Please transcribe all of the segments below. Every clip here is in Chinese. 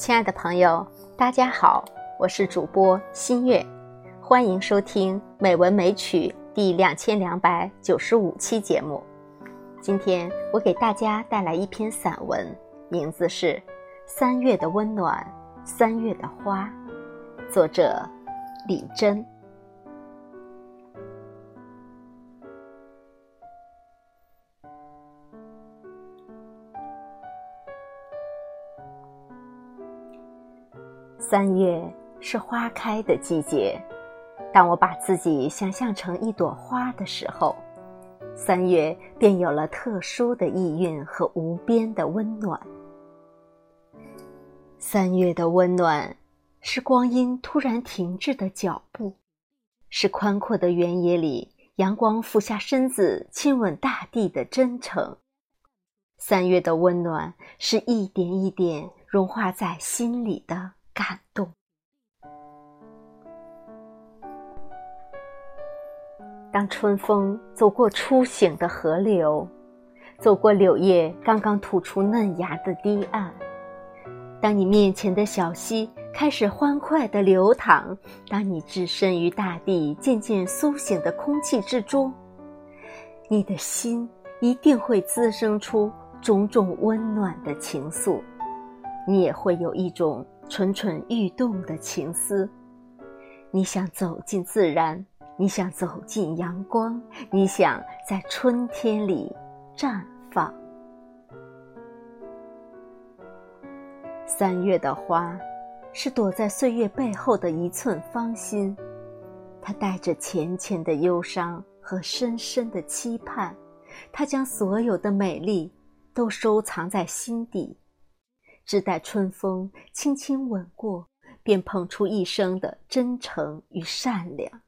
亲爱的朋友，大家好，我是主播新月，欢迎收听《美文美曲》第两千两百九十五期节目。今天我给大家带来一篇散文，名字是《三月的温暖，三月的花》，作者李真。三月是花开的季节，当我把自己想象成一朵花的时候，三月便有了特殊的意蕴和无边的温暖。三月的温暖，是光阴突然停滞的脚步，是宽阔的原野里阳光俯下身子亲吻大地的真诚。三月的温暖，是一点一点融化在心里的。感动。当春风走过初醒的河流，走过柳叶刚刚吐出嫩芽的堤岸，当你面前的小溪开始欢快的流淌，当你置身于大地渐渐苏醒的空气之中，你的心一定会滋生出种种温暖的情愫，你也会有一种。蠢蠢欲动的情思，你想走进自然，你想走进阳光，你想在春天里绽放。三月的花，是躲在岁月背后的一寸芳心，它带着浅浅的忧伤和深深的期盼，它将所有的美丽都收藏在心底。只待春风轻轻吻过，便捧出一生的真诚与善良，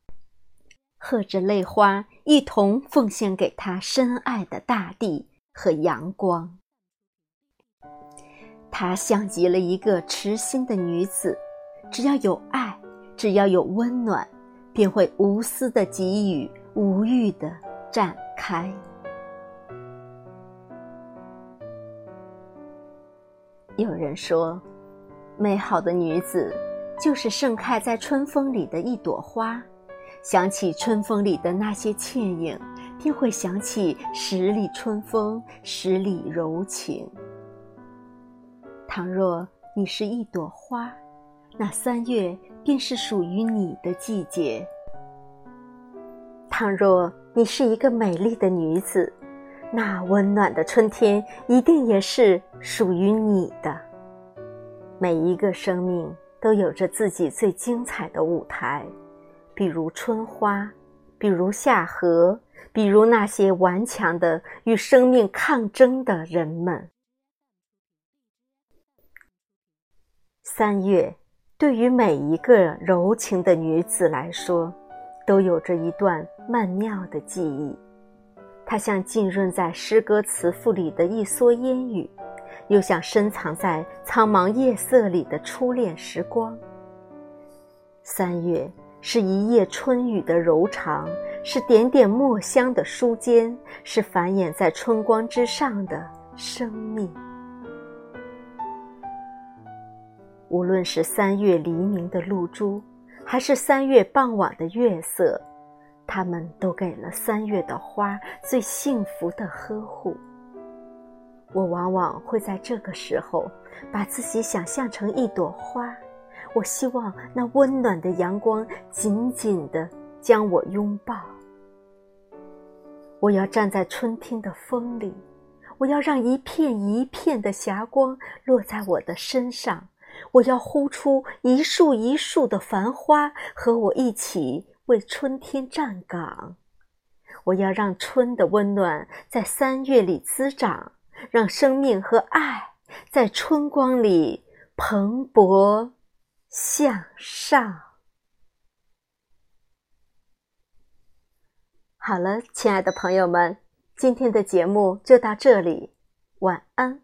和着泪花一同奉献给他深爱的大地和阳光。她像极了一个痴心的女子，只要有爱，只要有温暖，便会无私的给予，无欲的绽开。有人说，美好的女子就是盛开在春风里的一朵花。想起春风里的那些倩影，便会想起十里春风，十里柔情。倘若你是一朵花，那三月便是属于你的季节。倘若你是一个美丽的女子，那温暖的春天一定也是属于你的。每一个生命都有着自己最精彩的舞台，比如春花，比如夏荷，比如那些顽强的与生命抗争的人们。三月，对于每一个柔情的女子来说，都有着一段曼妙的记忆。它像浸润在诗歌词赋里的一蓑烟雨，又像深藏在苍茫夜色里的初恋时光。三月是一夜春雨的柔长，是点点墨香的书笺，是繁衍在春光之上的生命。无论是三月黎明的露珠，还是三月傍晚的月色。他们都给了三月的花最幸福的呵护。我往往会在这个时候把自己想象成一朵花，我希望那温暖的阳光紧紧地将我拥抱。我要站在春天的风里，我要让一片一片的霞光落在我的身上，我要呼出一束一束的繁花和我一起。为春天站岗，我要让春的温暖在三月里滋长，让生命和爱在春光里蓬勃向上。好了，亲爱的朋友们，今天的节目就到这里，晚安。